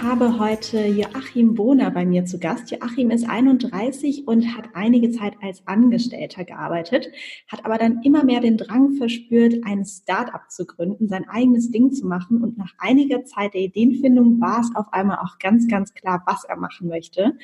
Ich habe heute Joachim Bohner bei mir zu Gast. Joachim ist 31 und hat einige Zeit als Angestellter gearbeitet, hat aber dann immer mehr den Drang verspürt, ein Start-up zu gründen, sein eigenes Ding zu machen. Und nach einiger Zeit der Ideenfindung war es auf einmal auch ganz, ganz klar, was er machen möchte.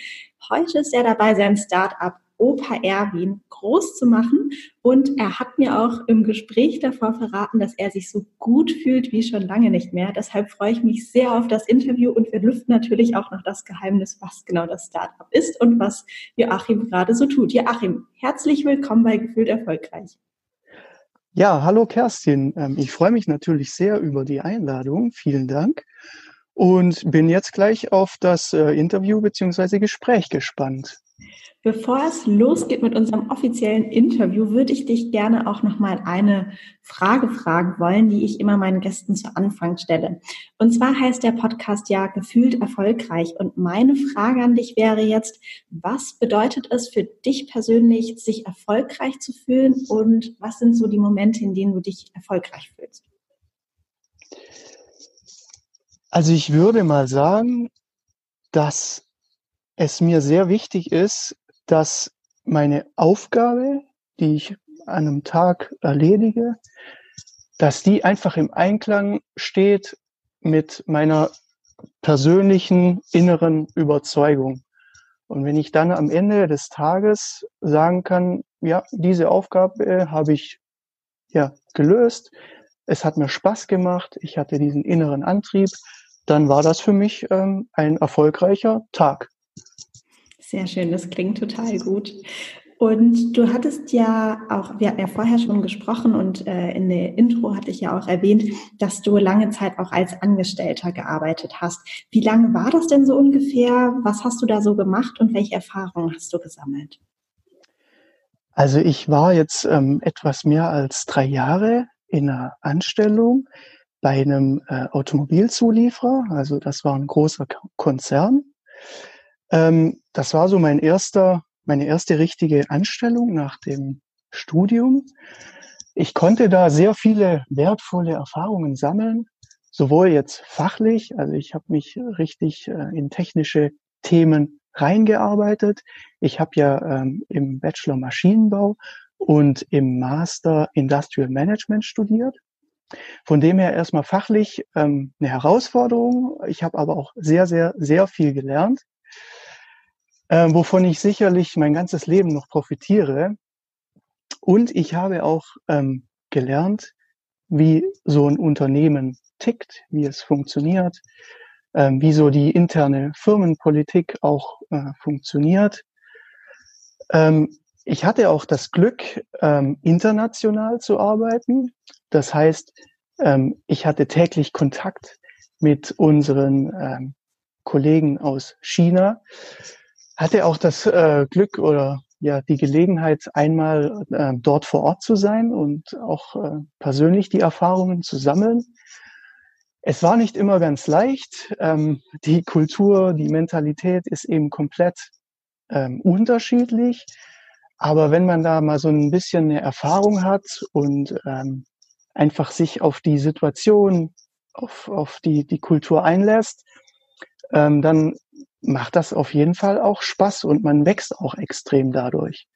Heute ist er dabei, sein Start-up Opa Erwin groß zu machen. Und er hat mir auch im Gespräch davor verraten, dass er sich so gut fühlt wie schon lange nicht mehr. Deshalb freue ich mich sehr auf das Interview und wir lüften natürlich auch noch das Geheimnis, was genau das Startup ist und was Joachim gerade so tut. Joachim, herzlich willkommen bei Gefühlt Erfolgreich. Ja, hallo Kerstin. Ähm, ich freue mich natürlich sehr über die Einladung. Vielen Dank. Und bin jetzt gleich auf das äh, Interview bzw. Gespräch gespannt. Bevor es losgeht mit unserem offiziellen Interview, würde ich dich gerne auch noch mal eine Frage fragen wollen, die ich immer meinen Gästen zu Anfang stelle. Und zwar heißt der Podcast ja gefühlt erfolgreich. Und meine Frage an dich wäre jetzt, was bedeutet es für dich persönlich, sich erfolgreich zu fühlen? Und was sind so die Momente, in denen du dich erfolgreich fühlst? Also ich würde mal sagen, dass es mir sehr wichtig ist, dass meine Aufgabe, die ich an einem Tag erledige, dass die einfach im Einklang steht mit meiner persönlichen inneren Überzeugung. Und wenn ich dann am Ende des Tages sagen kann, ja, diese Aufgabe habe ich ja gelöst, es hat mir Spaß gemacht, ich hatte diesen inneren Antrieb, dann war das für mich ähm, ein erfolgreicher Tag. Sehr schön, das klingt total gut. Und du hattest ja auch, wir hatten ja vorher schon gesprochen und äh, in der Intro hatte ich ja auch erwähnt, dass du lange Zeit auch als Angestellter gearbeitet hast. Wie lange war das denn so ungefähr? Was hast du da so gemacht und welche Erfahrungen hast du gesammelt? Also ich war jetzt ähm, etwas mehr als drei Jahre in einer Anstellung bei einem äh, Automobilzulieferer. Also das war ein großer Konzern. Ähm, das war so mein erster, meine erste richtige Anstellung nach dem Studium. Ich konnte da sehr viele wertvolle Erfahrungen sammeln, sowohl jetzt fachlich, also ich habe mich richtig äh, in technische Themen reingearbeitet. Ich habe ja ähm, im Bachelor Maschinenbau und im Master Industrial Management studiert. Von dem her erstmal fachlich ähm, eine Herausforderung. Ich habe aber auch sehr, sehr, sehr viel gelernt äh, wovon ich sicherlich mein ganzes Leben noch profitiere. Und ich habe auch ähm, gelernt, wie so ein Unternehmen tickt, wie es funktioniert, ähm, wie so die interne Firmenpolitik auch äh, funktioniert. Ähm, ich hatte auch das Glück, ähm, international zu arbeiten. Das heißt, ähm, ich hatte täglich Kontakt mit unseren ähm, Kollegen aus China, hatte auch das äh, Glück oder ja die Gelegenheit, einmal äh, dort vor Ort zu sein und auch äh, persönlich die Erfahrungen zu sammeln. Es war nicht immer ganz leicht. Ähm, die Kultur, die Mentalität ist eben komplett ähm, unterschiedlich. Aber wenn man da mal so ein bisschen eine Erfahrung hat und ähm, einfach sich auf die Situation, auf, auf die, die Kultur einlässt, ähm, dann macht das auf jeden Fall auch Spaß und man wächst auch extrem dadurch.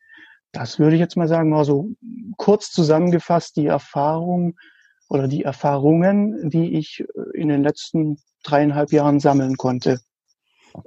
Das würde ich jetzt mal sagen, mal so kurz zusammengefasst die Erfahrung oder die Erfahrungen, die ich in den letzten dreieinhalb Jahren sammeln konnte.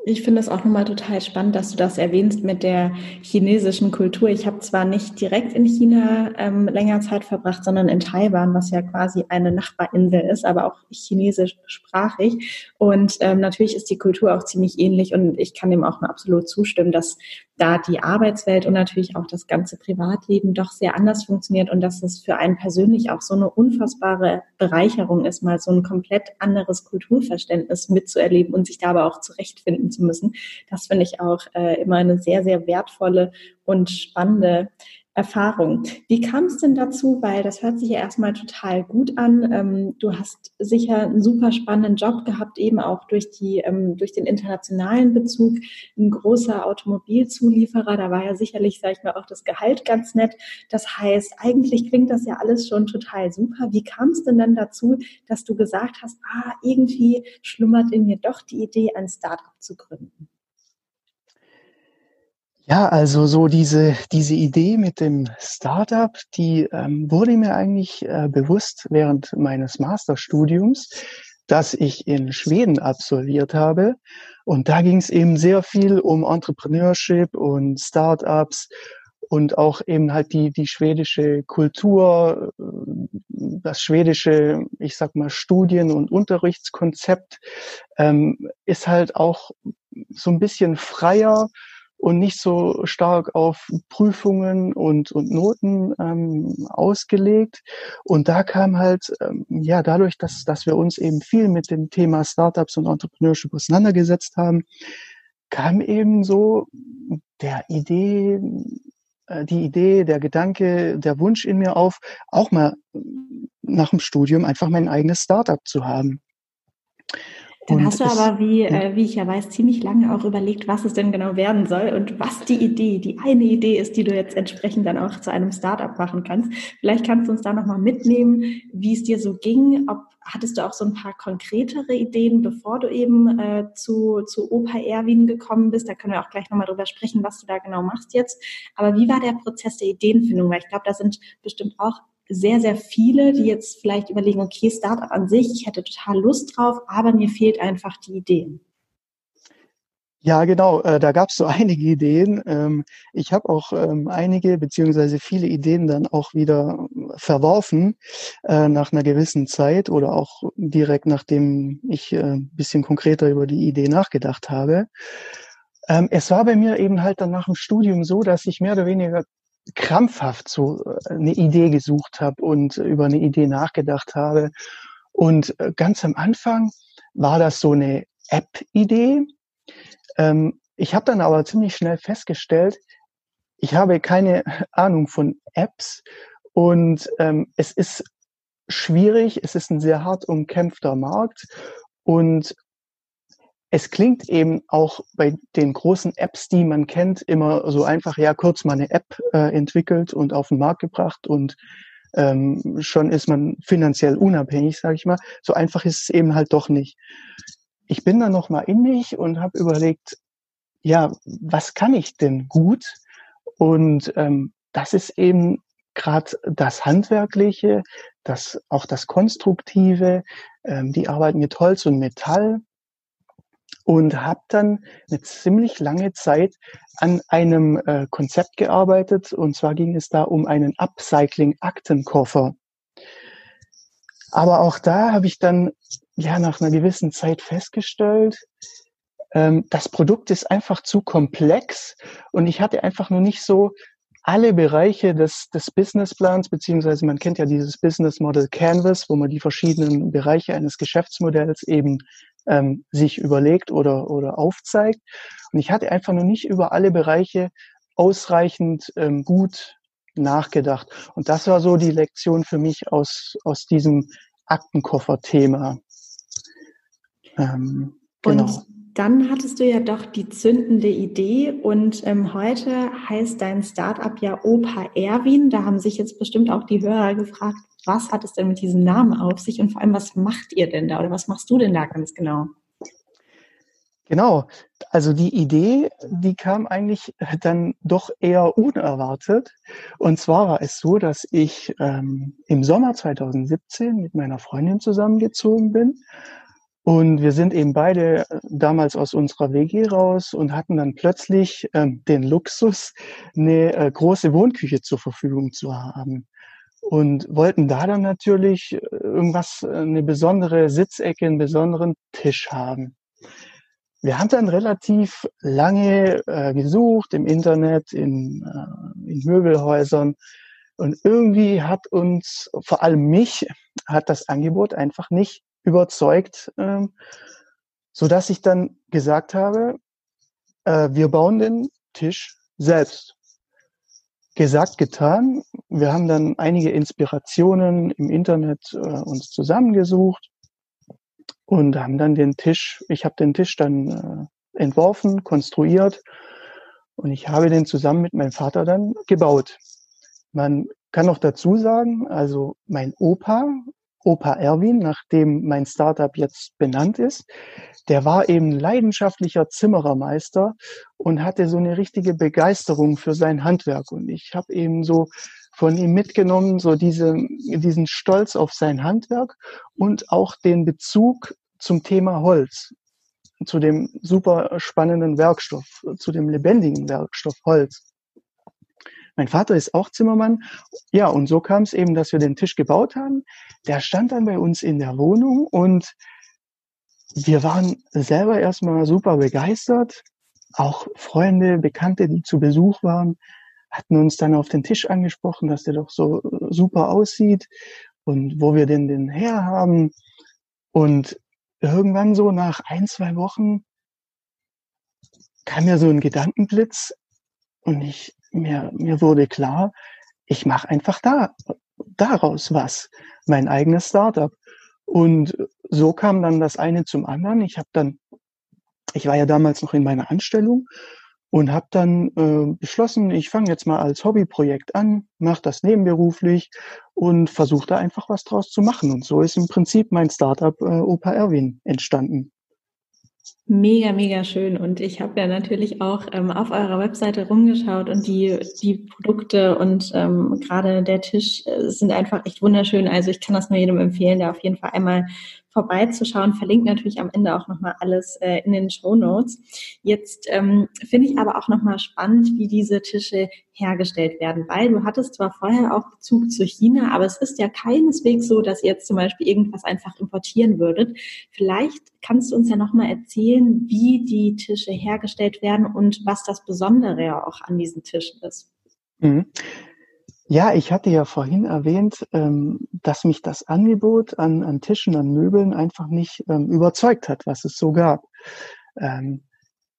Ich finde es auch nochmal total spannend, dass du das erwähnst mit der chinesischen Kultur. Ich habe zwar nicht direkt in China ähm, länger Zeit verbracht, sondern in Taiwan, was ja quasi eine Nachbarinsel ist, aber auch chinesisch sprachig. Und ähm, natürlich ist die Kultur auch ziemlich ähnlich und ich kann dem auch nur absolut zustimmen, dass da die Arbeitswelt und natürlich auch das ganze Privatleben doch sehr anders funktioniert und dass es für einen persönlich auch so eine unfassbare Bereicherung ist, mal so ein komplett anderes Kulturverständnis mitzuerleben und sich da aber auch zurechtfinden zu müssen. Das finde ich auch äh, immer eine sehr, sehr wertvolle und spannende Erfahrung. Wie kam es denn dazu? Weil das hört sich ja erstmal total gut an. Ähm, du hast sicher einen super spannenden Job gehabt, eben auch durch die, ähm, durch den internationalen Bezug. Ein großer Automobilzulieferer, da war ja sicherlich, sag ich mal, auch das Gehalt ganz nett. Das heißt, eigentlich klingt das ja alles schon total super. Wie kam es denn dann dazu, dass du gesagt hast, ah, irgendwie schlummert in mir doch die Idee, ein Startup zu gründen? Ja, also so diese, diese Idee mit dem Startup, die ähm, wurde mir eigentlich äh, bewusst während meines Masterstudiums, das ich in Schweden absolviert habe. Und da ging es eben sehr viel um Entrepreneurship und Startups und auch eben halt die, die schwedische Kultur, äh, das schwedische, ich sag mal, Studien- und Unterrichtskonzept ähm, ist halt auch so ein bisschen freier und nicht so stark auf Prüfungen und, und Noten ähm, ausgelegt. Und da kam halt, ähm, ja, dadurch, dass, dass wir uns eben viel mit dem Thema Startups und Entrepreneurship auseinandergesetzt haben, kam eben so der Idee, äh, die Idee, der Gedanke, der Wunsch in mir auf, auch mal nach dem Studium einfach mein eigenes Startup zu haben. Dann und hast du aber, wie, äh, wie ich ja weiß, ziemlich lange auch überlegt, was es denn genau werden soll und was die Idee, die eine Idee ist, die du jetzt entsprechend dann auch zu einem Startup machen kannst. Vielleicht kannst du uns da nochmal mitnehmen, wie es dir so ging. Ob, hattest du auch so ein paar konkretere Ideen, bevor du eben äh, zu, zu Opa Erwin gekommen bist? Da können wir auch gleich nochmal drüber sprechen, was du da genau machst jetzt. Aber wie war der Prozess der Ideenfindung? Weil ich glaube, da sind bestimmt auch sehr, sehr viele, die jetzt vielleicht überlegen, okay, Startup an sich, ich hätte total Lust drauf, aber mir fehlt einfach die Ideen. Ja, genau, äh, da gab es so einige Ideen. Ähm, ich habe auch ähm, einige beziehungsweise viele Ideen dann auch wieder verworfen äh, nach einer gewissen Zeit oder auch direkt nachdem ich äh, ein bisschen konkreter über die Idee nachgedacht habe. Ähm, es war bei mir eben halt dann nach dem Studium so, dass ich mehr oder weniger krampfhaft so äh, eine Idee gesucht habe und über eine Idee nachgedacht habe. Und äh, ganz am Anfang war das so eine App-Idee. Ähm, ich habe dann aber ziemlich schnell festgestellt, ich habe keine Ahnung von Apps und ähm, es ist schwierig, es ist ein sehr hart umkämpfter Markt und es klingt eben auch bei den großen Apps, die man kennt, immer so einfach, ja, kurz mal eine App äh, entwickelt und auf den Markt gebracht und ähm, schon ist man finanziell unabhängig, sage ich mal. So einfach ist es eben halt doch nicht. Ich bin dann noch mal in mich und habe überlegt, ja, was kann ich denn gut? Und ähm, das ist eben gerade das Handwerkliche, das auch das Konstruktive, ähm, die Arbeit mit Holz und Metall, und habe dann eine ziemlich lange Zeit an einem äh, Konzept gearbeitet. Und zwar ging es da um einen Upcycling-Aktenkoffer. Aber auch da habe ich dann ja nach einer gewissen Zeit festgestellt, ähm, das Produkt ist einfach zu komplex und ich hatte einfach nur nicht so alle Bereiche des, des Businessplans, beziehungsweise man kennt ja dieses Business Model Canvas, wo man die verschiedenen Bereiche eines Geschäftsmodells eben ähm, sich überlegt oder, oder aufzeigt. Und ich hatte einfach noch nicht über alle Bereiche ausreichend ähm, gut nachgedacht. Und das war so die Lektion für mich aus, aus diesem Aktenkoffer-Thema. Ähm, genau. Und dann hattest du ja doch die zündende Idee und ähm, heute heißt dein Startup ja Opa Erwin. Da haben sich jetzt bestimmt auch die Hörer gefragt, was hat es denn mit diesem Namen auf sich und vor allem, was macht ihr denn da oder was machst du denn da ganz genau? Genau, also die Idee, die kam eigentlich dann doch eher unerwartet. Und zwar war es so, dass ich ähm, im Sommer 2017 mit meiner Freundin zusammengezogen bin. Und wir sind eben beide äh, damals aus unserer WG raus und hatten dann plötzlich ähm, den Luxus, eine äh, große Wohnküche zur Verfügung zu haben und wollten da dann natürlich äh, irgendwas, äh, eine besondere Sitzecke, einen besonderen Tisch haben. Wir haben dann relativ lange äh, gesucht im Internet, in, äh, in Möbelhäusern und irgendwie hat uns, vor allem mich, hat das Angebot einfach nicht überzeugt, äh, so dass ich dann gesagt habe, äh, wir bauen den Tisch selbst. Gesagt, getan. Wir haben dann einige Inspirationen im Internet äh, uns zusammengesucht und haben dann den Tisch, ich habe den Tisch dann äh, entworfen, konstruiert und ich habe den zusammen mit meinem Vater dann gebaut. Man kann noch dazu sagen, also mein Opa, Opa Erwin, nachdem mein Startup jetzt benannt ist, der war eben leidenschaftlicher Zimmerermeister und hatte so eine richtige Begeisterung für sein Handwerk. Und ich habe eben so von ihm mitgenommen, so diese, diesen Stolz auf sein Handwerk und auch den Bezug zum Thema Holz, zu dem super spannenden Werkstoff, zu dem lebendigen Werkstoff Holz. Mein Vater ist auch Zimmermann. Ja, und so kam es eben, dass wir den Tisch gebaut haben. Der stand dann bei uns in der Wohnung und wir waren selber erstmal super begeistert. Auch Freunde, Bekannte, die zu Besuch waren, hatten uns dann auf den Tisch angesprochen, dass der doch so super aussieht und wo wir denn den herhaben. Und irgendwann so nach ein, zwei Wochen kam mir so ein Gedankenblitz und ich, mir, mir wurde klar, ich mache einfach da, daraus was, mein eigenes Startup. Und so kam dann das eine zum anderen. Ich habe dann, ich war ja damals noch in meiner Anstellung und habe dann äh, beschlossen, ich fange jetzt mal als Hobbyprojekt an, mache das nebenberuflich und versuche da einfach was draus zu machen. Und so ist im Prinzip mein Startup äh, Opa Erwin entstanden. Mega, mega schön. Und ich habe ja natürlich auch ähm, auf eurer Webseite rumgeschaut und die, die Produkte und ähm, gerade der Tisch äh, sind einfach echt wunderschön. Also ich kann das nur jedem empfehlen, der auf jeden Fall einmal vorbeizuschauen. Verlinkt natürlich am Ende auch nochmal alles äh, in den Show Notes. Jetzt ähm, finde ich aber auch nochmal spannend, wie diese Tische hergestellt werden, weil du hattest zwar vorher auch Bezug zu China, aber es ist ja keineswegs so, dass ihr jetzt zum Beispiel irgendwas einfach importieren würdet. Vielleicht kannst du uns ja nochmal erzählen, wie die Tische hergestellt werden und was das Besondere auch an diesen Tischen ist. Mhm. Ja, ich hatte ja vorhin erwähnt, ähm, dass mich das Angebot an, an Tischen, an Möbeln einfach nicht ähm, überzeugt hat, was es so gab. Ähm,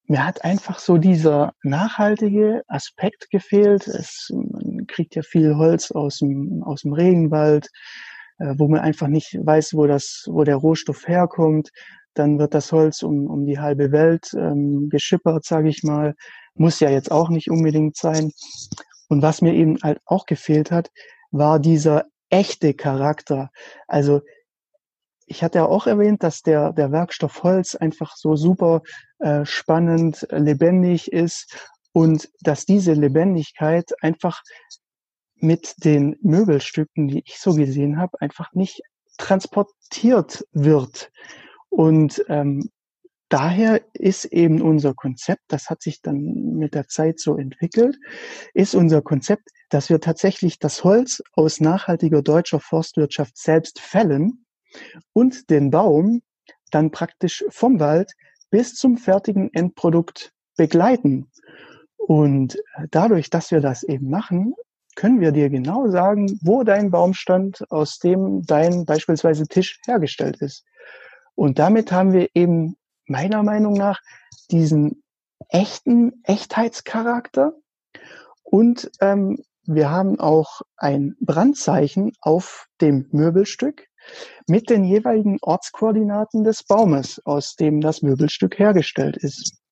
mir hat einfach so dieser nachhaltige Aspekt gefehlt. Es, man kriegt ja viel Holz aus dem, aus dem Regenwald, äh, wo man einfach nicht weiß, wo das, wo der Rohstoff herkommt. Dann wird das Holz um, um die halbe Welt geschippert, sage ich mal. Muss ja jetzt auch nicht unbedingt sein. Und was mir eben halt auch gefehlt hat, war dieser echte Charakter. Also ich hatte ja auch erwähnt, dass der, der Werkstoff Holz einfach so super äh, spannend, lebendig ist und dass diese Lebendigkeit einfach mit den Möbelstücken, die ich so gesehen habe, einfach nicht transportiert wird. Und ähm, daher ist eben unser Konzept, das hat sich dann mit der Zeit so entwickelt, ist unser Konzept, dass wir tatsächlich das Holz aus nachhaltiger deutscher Forstwirtschaft selbst fällen und den Baum dann praktisch vom Wald bis zum fertigen Endprodukt begleiten. Und dadurch, dass wir das eben machen, können wir dir genau sagen, wo dein Baumstand, aus dem dein beispielsweise Tisch hergestellt ist. Und damit haben wir eben meiner Meinung nach diesen echten Echtheitscharakter und ähm, wir haben auch ein Brandzeichen auf dem Möbelstück mit den jeweiligen Ortskoordinaten des Baumes, aus dem das Möbelstück hergestellt ist.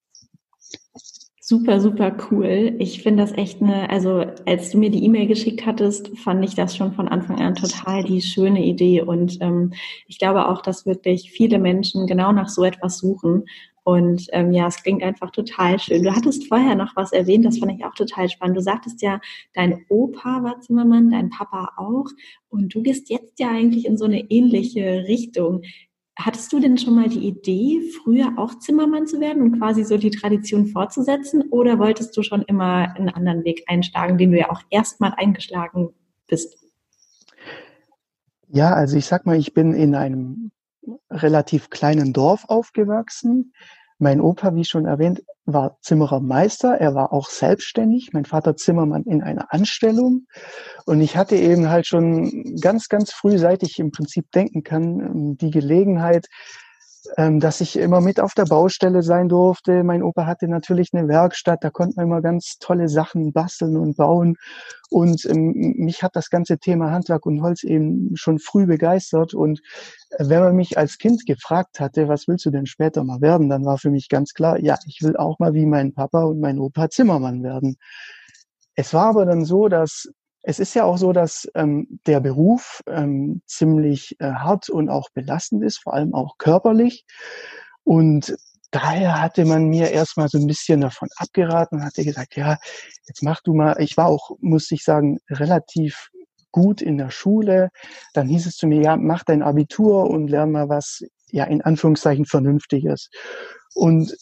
Super, super cool. Ich finde das echt eine, also als du mir die E-Mail geschickt hattest, fand ich das schon von Anfang an total die schöne Idee. Und ähm, ich glaube auch, dass wirklich viele Menschen genau nach so etwas suchen. Und ähm, ja, es klingt einfach total schön. Du hattest vorher noch was erwähnt, das fand ich auch total spannend. Du sagtest ja, dein Opa war Zimmermann, dein Papa auch. Und du gehst jetzt ja eigentlich in so eine ähnliche Richtung. Hattest du denn schon mal die Idee, früher auch Zimmermann zu werden und quasi so die Tradition fortzusetzen? Oder wolltest du schon immer einen anderen Weg einschlagen, den du ja auch erstmal eingeschlagen bist? Ja, also ich sag mal, ich bin in einem relativ kleinen Dorf aufgewachsen. Mein Opa, wie schon erwähnt, war Zimmerermeister. Er war auch selbstständig. Mein Vater Zimmermann in einer Anstellung. Und ich hatte eben halt schon ganz, ganz früh, seit ich im Prinzip denken kann, die Gelegenheit, ähm, dass ich immer mit auf der Baustelle sein durfte. Mein Opa hatte natürlich eine Werkstatt, da konnte man immer ganz tolle Sachen basteln und bauen. Und ähm, mich hat das ganze Thema Handwerk und Holz eben schon früh begeistert. Und äh, wenn man mich als Kind gefragt hatte, was willst du denn später mal werden, dann war für mich ganz klar, ja, ich will auch mal wie mein Papa und mein Opa Zimmermann werden. Es war aber dann so, dass es ist ja auch so, dass ähm, der Beruf ähm, ziemlich äh, hart und auch belastend ist, vor allem auch körperlich. Und daher hatte man mir erstmal so ein bisschen davon abgeraten und hatte gesagt, ja, jetzt mach du mal, ich war auch, muss ich sagen, relativ gut in der Schule. Dann hieß es zu mir, ja, mach dein Abitur und lern mal was, ja, in Anführungszeichen Vernünftiges. Und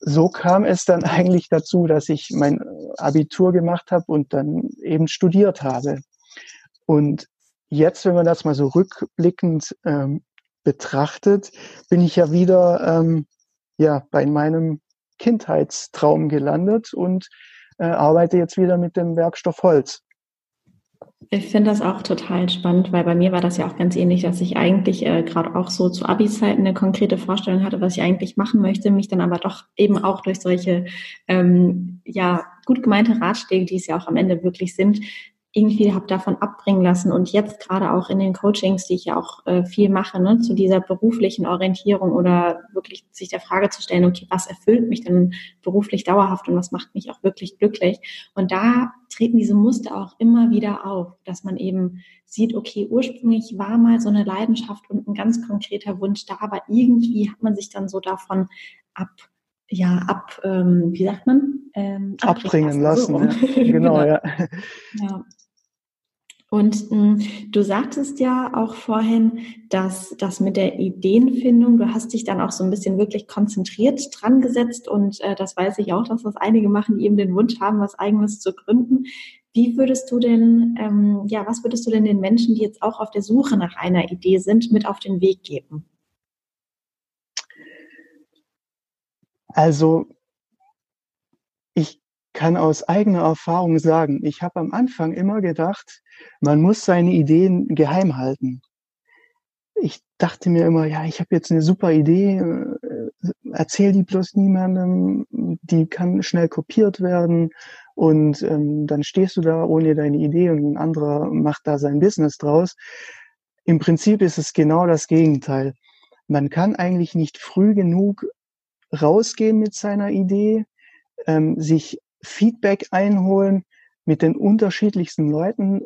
so kam es dann eigentlich dazu, dass ich mein Abitur gemacht habe und dann eben studiert habe. Und jetzt, wenn man das mal so rückblickend ähm, betrachtet, bin ich ja wieder ähm, ja bei meinem Kindheitstraum gelandet und äh, arbeite jetzt wieder mit dem Werkstoff Holz. Ich finde das auch total spannend, weil bei mir war das ja auch ganz ähnlich, dass ich eigentlich äh, gerade auch so zu Abi-Zeiten eine konkrete Vorstellung hatte, was ich eigentlich machen möchte, mich dann aber doch eben auch durch solche ähm, ja gut gemeinte Ratschläge, die es ja auch am Ende wirklich sind, irgendwie habe davon abbringen lassen und jetzt gerade auch in den Coachings, die ich ja auch äh, viel mache, ne, zu dieser beruflichen Orientierung oder wirklich sich der Frage zu stellen, okay, was erfüllt mich denn beruflich dauerhaft und was macht mich auch wirklich glücklich? Und da treten diese Muster auch immer wieder auf, dass man eben sieht, okay, ursprünglich war mal so eine Leidenschaft und ein ganz konkreter Wunsch da, aber irgendwie hat man sich dann so davon ab ja, ab, ähm, wie sagt man? Ähm, abbringen lassen. lassen so. ja. Genau, genau, ja. ja. Und mh, hm, du sagtest ja auch vorhin, dass das mit der Ideenfindung, du hast dich dann auch so ein bisschen wirklich konzentriert dran gesetzt und äh, das weiß ich auch, dass das einige machen, die eben den Wunsch haben, was eigenes zu gründen. Wie würdest du denn, ähm, ja, was würdest du denn den Menschen, die jetzt auch auf der Suche nach einer Idee sind, mit auf den Weg geben? Also kann aus eigener Erfahrung sagen, ich habe am Anfang immer gedacht, man muss seine Ideen geheim halten. Ich dachte mir immer, ja, ich habe jetzt eine super Idee, äh, erzähl die bloß niemandem, die kann schnell kopiert werden und ähm, dann stehst du da ohne deine Idee und ein anderer macht da sein Business draus. Im Prinzip ist es genau das Gegenteil. Man kann eigentlich nicht früh genug rausgehen mit seiner Idee, ähm, sich Feedback einholen, mit den unterschiedlichsten Leuten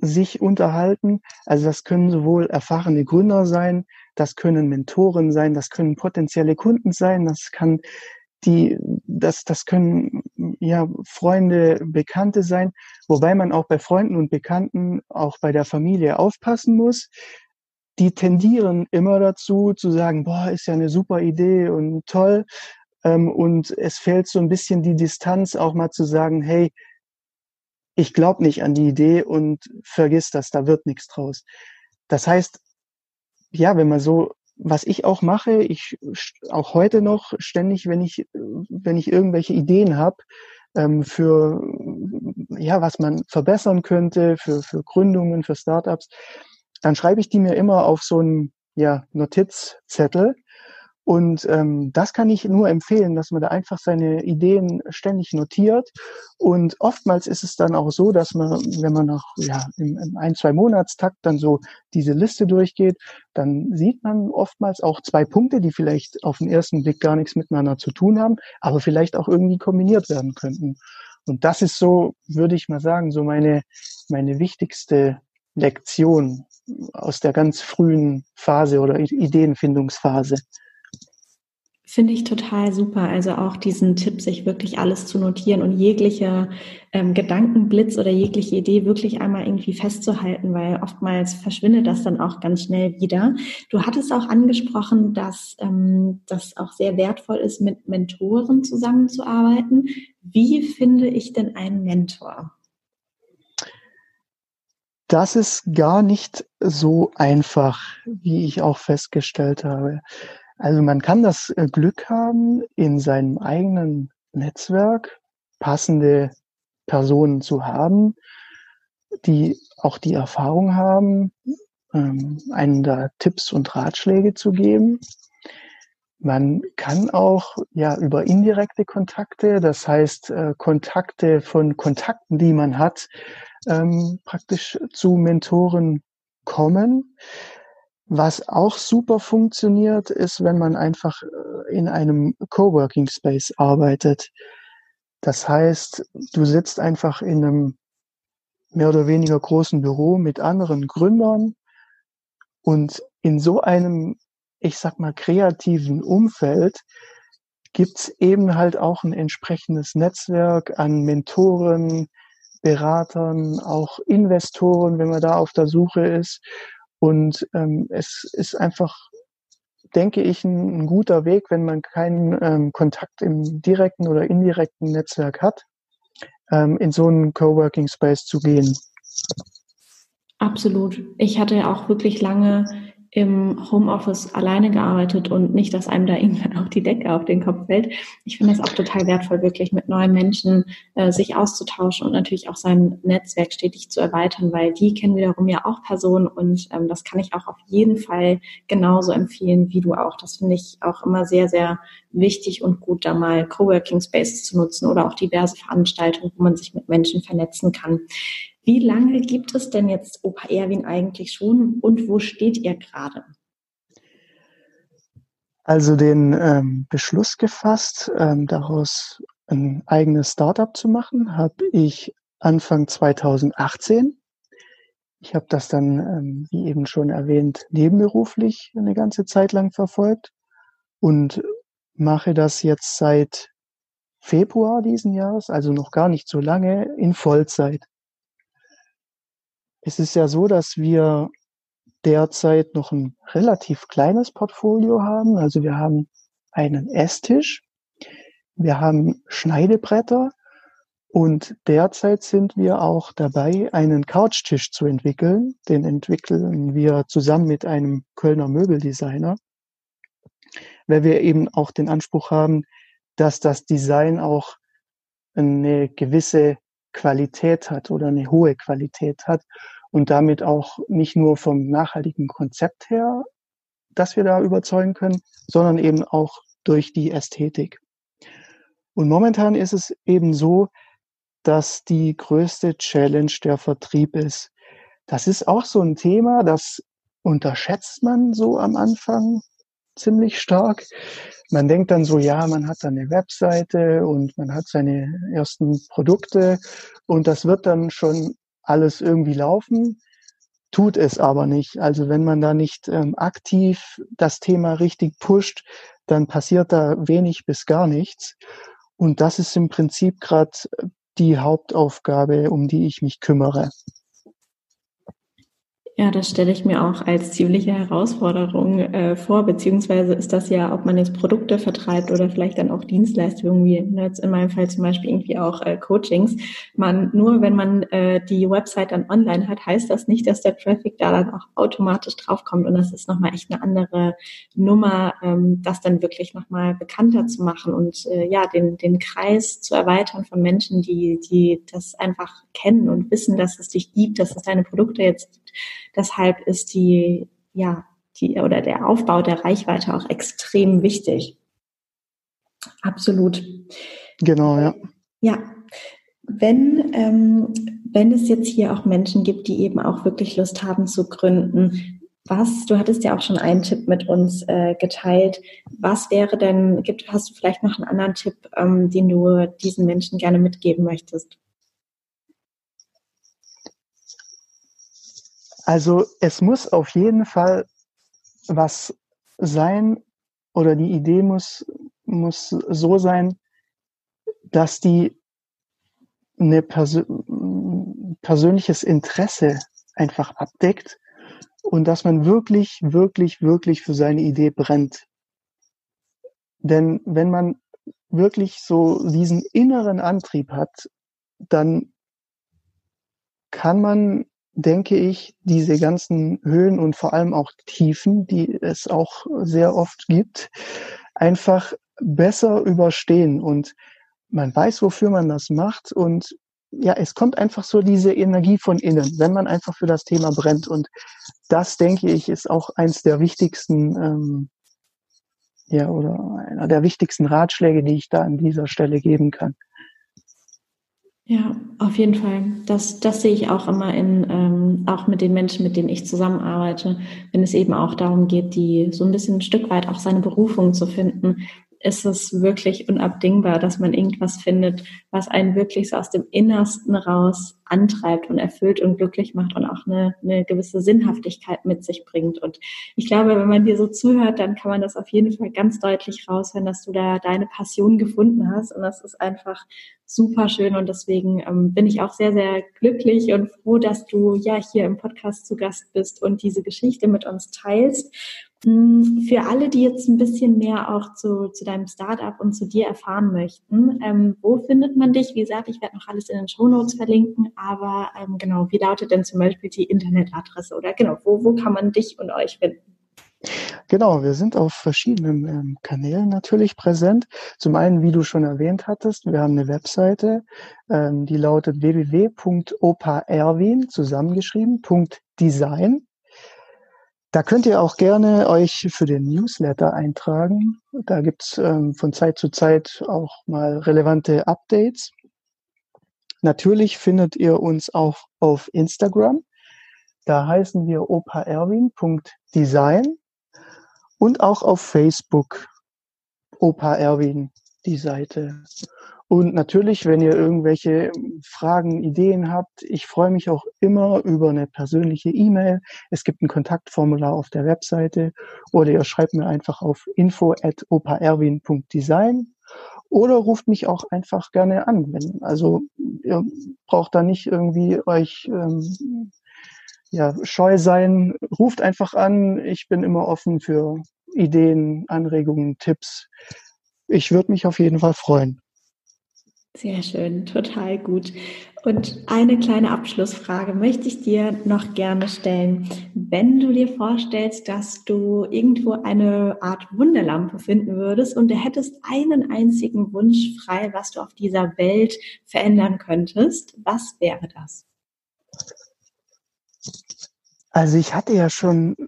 sich unterhalten. Also das können sowohl erfahrene Gründer sein, das können Mentoren sein, das können potenzielle Kunden sein, das kann die, das, das können ja Freunde, Bekannte sein, wobei man auch bei Freunden und Bekannten, auch bei der Familie aufpassen muss. Die tendieren immer dazu zu sagen, boah, ist ja eine super Idee und toll. Ähm, und es fehlt so ein bisschen die Distanz, auch mal zu sagen, hey, ich glaube nicht an die Idee und vergiss das, da wird nichts draus. Das heißt, ja, wenn man so, was ich auch mache, ich auch heute noch ständig, wenn ich, wenn ich irgendwelche Ideen habe ähm, für ja, was man verbessern könnte, für, für Gründungen, für Startups, dann schreibe ich die mir immer auf so einen ja, Notizzettel und ähm, das kann ich nur empfehlen, dass man da einfach seine Ideen ständig notiert. Und oftmals ist es dann auch so, dass man, wenn man nach ja, im, im ein, zwei Monatstakt dann so diese Liste durchgeht, dann sieht man oftmals auch zwei Punkte, die vielleicht auf den ersten Blick gar nichts miteinander zu tun haben, aber vielleicht auch irgendwie kombiniert werden könnten. Und das ist so, würde ich mal sagen, so meine, meine wichtigste Lektion aus der ganz frühen Phase oder Ideenfindungsphase. Finde ich total super. Also auch diesen Tipp, sich wirklich alles zu notieren und jegliche ähm, Gedankenblitz oder jegliche Idee wirklich einmal irgendwie festzuhalten, weil oftmals verschwindet das dann auch ganz schnell wieder. Du hattest auch angesprochen, dass ähm, das auch sehr wertvoll ist, mit Mentoren zusammenzuarbeiten. Wie finde ich denn einen Mentor? Das ist gar nicht so einfach, wie ich auch festgestellt habe. Also man kann das äh, Glück haben, in seinem eigenen Netzwerk passende Personen zu haben, die auch die Erfahrung haben, ähm, einen da Tipps und Ratschläge zu geben. Man kann auch ja über indirekte Kontakte, das heißt äh, Kontakte von Kontakten, die man hat, ähm, praktisch zu Mentoren kommen. Was auch super funktioniert, ist, wenn man einfach äh, in einem Coworking Space arbeitet. Das heißt, du sitzt einfach in einem mehr oder weniger großen Büro mit anderen Gründern und in so einem ich sag mal, kreativen Umfeld gibt's eben halt auch ein entsprechendes Netzwerk an Mentoren, Beratern, auch Investoren, wenn man da auf der Suche ist. Und ähm, es ist einfach, denke ich, ein, ein guter Weg, wenn man keinen ähm, Kontakt im direkten oder indirekten Netzwerk hat, ähm, in so einen Coworking Space zu gehen. Absolut. Ich hatte auch wirklich lange im Homeoffice alleine gearbeitet und nicht, dass einem da irgendwann auch die Decke auf den Kopf fällt. Ich finde das auch total wertvoll, wirklich mit neuen Menschen äh, sich auszutauschen und natürlich auch sein Netzwerk stetig zu erweitern, weil die kennen wiederum ja auch Personen und ähm, das kann ich auch auf jeden Fall genauso empfehlen wie du auch. Das finde ich auch immer sehr, sehr wichtig und gut, da mal Coworking Spaces zu nutzen oder auch diverse Veranstaltungen, wo man sich mit Menschen vernetzen kann. Wie lange gibt es denn jetzt Opa Erwin eigentlich schon und wo steht ihr gerade? Also den ähm, Beschluss gefasst, ähm, daraus ein eigenes Startup zu machen, habe ich Anfang 2018. Ich habe das dann, ähm, wie eben schon erwähnt, nebenberuflich eine ganze Zeit lang verfolgt und mache das jetzt seit Februar diesen Jahres, also noch gar nicht so lange, in Vollzeit. Es ist ja so, dass wir derzeit noch ein relativ kleines Portfolio haben. Also wir haben einen Esstisch, wir haben Schneidebretter und derzeit sind wir auch dabei, einen Couchtisch zu entwickeln. Den entwickeln wir zusammen mit einem Kölner Möbeldesigner, weil wir eben auch den Anspruch haben, dass das Design auch eine gewisse Qualität hat oder eine hohe Qualität hat und damit auch nicht nur vom nachhaltigen Konzept her, dass wir da überzeugen können, sondern eben auch durch die Ästhetik. Und momentan ist es eben so, dass die größte Challenge der Vertrieb ist. Das ist auch so ein Thema, das unterschätzt man so am Anfang ziemlich stark. Man denkt dann so, ja, man hat dann eine Webseite und man hat seine ersten Produkte und das wird dann schon alles irgendwie laufen, tut es aber nicht. Also wenn man da nicht ähm, aktiv das Thema richtig pusht, dann passiert da wenig bis gar nichts. Und das ist im Prinzip gerade die Hauptaufgabe, um die ich mich kümmere. Ja, das stelle ich mir auch als ziemliche Herausforderung äh, vor, beziehungsweise ist das ja, ob man jetzt Produkte vertreibt oder vielleicht dann auch Dienstleistungen, wie ne, jetzt in meinem Fall zum Beispiel irgendwie auch äh, Coachings. Man, nur wenn man äh, die Website dann online hat, heißt das nicht, dass der Traffic da dann auch automatisch draufkommt. Und das ist nochmal echt eine andere Nummer, ähm, das dann wirklich nochmal bekannter zu machen und äh, ja, den, den Kreis zu erweitern von Menschen, die, die das einfach kennen und wissen, dass es dich gibt, dass es deine Produkte jetzt gibt Deshalb ist die, ja, die, oder der Aufbau der Reichweite auch extrem wichtig. Absolut. Genau, ja. Ja. Wenn, ähm, wenn es jetzt hier auch Menschen gibt, die eben auch wirklich Lust haben zu gründen, was, du hattest ja auch schon einen Tipp mit uns äh, geteilt. Was wäre denn, gibt, hast du vielleicht noch einen anderen Tipp, ähm, den du diesen Menschen gerne mitgeben möchtest? Also es muss auf jeden Fall was sein oder die Idee muss, muss so sein, dass die eine Persö persönliches Interesse einfach abdeckt und dass man wirklich, wirklich, wirklich für seine Idee brennt. Denn wenn man wirklich so diesen inneren Antrieb hat, dann kann man denke ich, diese ganzen Höhen und vor allem auch Tiefen, die es auch sehr oft gibt, einfach besser überstehen. Und man weiß, wofür man das macht. Und ja, es kommt einfach so diese Energie von innen, wenn man einfach für das Thema brennt. Und das denke ich ist auch eins der wichtigsten ähm, ja, oder einer der wichtigsten Ratschläge, die ich da an dieser Stelle geben kann. Ja, auf jeden Fall. Das, das sehe ich auch immer in, ähm, auch mit den Menschen, mit denen ich zusammenarbeite, wenn es eben auch darum geht, die so ein bisschen ein Stück weit auch seine Berufung zu finden, ist es wirklich unabdingbar, dass man irgendwas findet, was einen wirklich so aus dem Innersten raus antreibt und erfüllt und glücklich macht und auch eine, eine gewisse Sinnhaftigkeit mit sich bringt. Und ich glaube, wenn man dir so zuhört, dann kann man das auf jeden Fall ganz deutlich raushören, dass du da deine Passion gefunden hast. Und das ist einfach super schön. Und deswegen ähm, bin ich auch sehr, sehr glücklich und froh, dass du ja hier im Podcast zu Gast bist und diese Geschichte mit uns teilst. Hm, für alle, die jetzt ein bisschen mehr auch zu, zu deinem Startup und zu dir erfahren möchten, ähm, wo findet man dich? Wie gesagt, ich werde noch alles in den Show Notes verlinken, aber ähm, genau, wie lautet denn zum Beispiel die Internetadresse oder genau, wo, wo kann man dich und euch finden? Genau, wir sind auf verschiedenen ähm, Kanälen natürlich präsent. Zum einen, wie du schon erwähnt hattest, wir haben eine Webseite, ähm, die lautet www.opaerwin zusammengeschrieben, .design. Da könnt ihr auch gerne euch für den Newsletter eintragen. Da gibt's ähm, von Zeit zu Zeit auch mal relevante Updates. Natürlich findet ihr uns auch auf Instagram. Da heißen wir opaerwin.design und auch auf Facebook Opa Erwin, die Seite. Und natürlich, wenn ihr irgendwelche Fragen, Ideen habt, ich freue mich auch immer über eine persönliche E-Mail. Es gibt ein Kontaktformular auf der Webseite oder ihr schreibt mir einfach auf info@opaerwin.design oder ruft mich auch einfach gerne an. Also ihr braucht da nicht irgendwie euch ähm, ja, scheu sein. Ruft einfach an. Ich bin immer offen für Ideen, Anregungen, Tipps. Ich würde mich auf jeden Fall freuen. Sehr schön, total gut. Und eine kleine Abschlussfrage möchte ich dir noch gerne stellen. Wenn du dir vorstellst, dass du irgendwo eine Art Wunderlampe finden würdest und du hättest einen einzigen Wunsch frei, was du auf dieser Welt verändern könntest, was wäre das? Also ich hatte ja schon äh,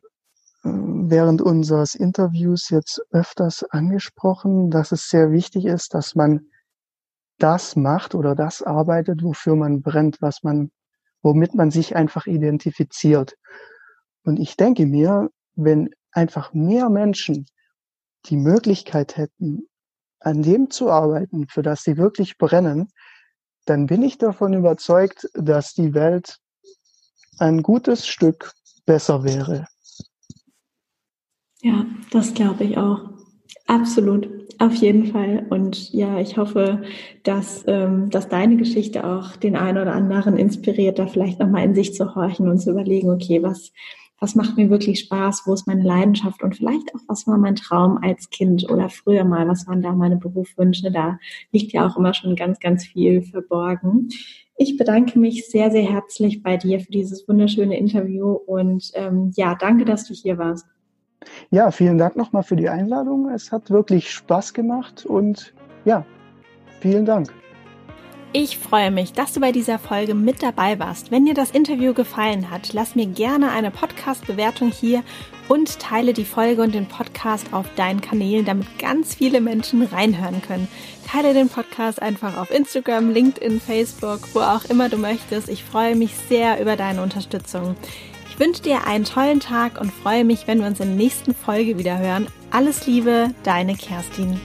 während unseres Interviews jetzt öfters angesprochen, dass es sehr wichtig ist, dass man das macht oder das arbeitet, wofür man brennt, was man, womit man sich einfach identifiziert. Und ich denke mir, wenn einfach mehr Menschen die Möglichkeit hätten, an dem zu arbeiten, für das sie wirklich brennen, dann bin ich davon überzeugt, dass die Welt ein gutes Stück besser wäre. Ja, das glaube ich auch. Absolut, auf jeden Fall. Und ja, ich hoffe, dass, ähm, dass deine Geschichte auch den einen oder anderen inspiriert, da vielleicht nochmal in sich zu horchen und zu überlegen, okay, was, was macht mir wirklich Spaß, wo ist meine Leidenschaft und vielleicht auch, was war mein Traum als Kind oder früher mal, was waren da meine Berufswünsche, da liegt ja auch immer schon ganz, ganz viel verborgen. Ich bedanke mich sehr, sehr herzlich bei dir für dieses wunderschöne Interview und ähm, ja, danke, dass du hier warst. Ja, vielen Dank nochmal für die Einladung. Es hat wirklich Spaß gemacht und ja, vielen Dank. Ich freue mich, dass du bei dieser Folge mit dabei warst. Wenn dir das Interview gefallen hat, lass mir gerne eine Podcast-Bewertung hier und teile die Folge und den Podcast auf deinen Kanälen, damit ganz viele Menschen reinhören können. Teile den Podcast einfach auf Instagram, LinkedIn, Facebook, wo auch immer du möchtest. Ich freue mich sehr über deine Unterstützung wünsche dir einen tollen Tag und freue mich, wenn wir uns in der nächsten Folge wieder hören. Alles Liebe, deine Kerstin.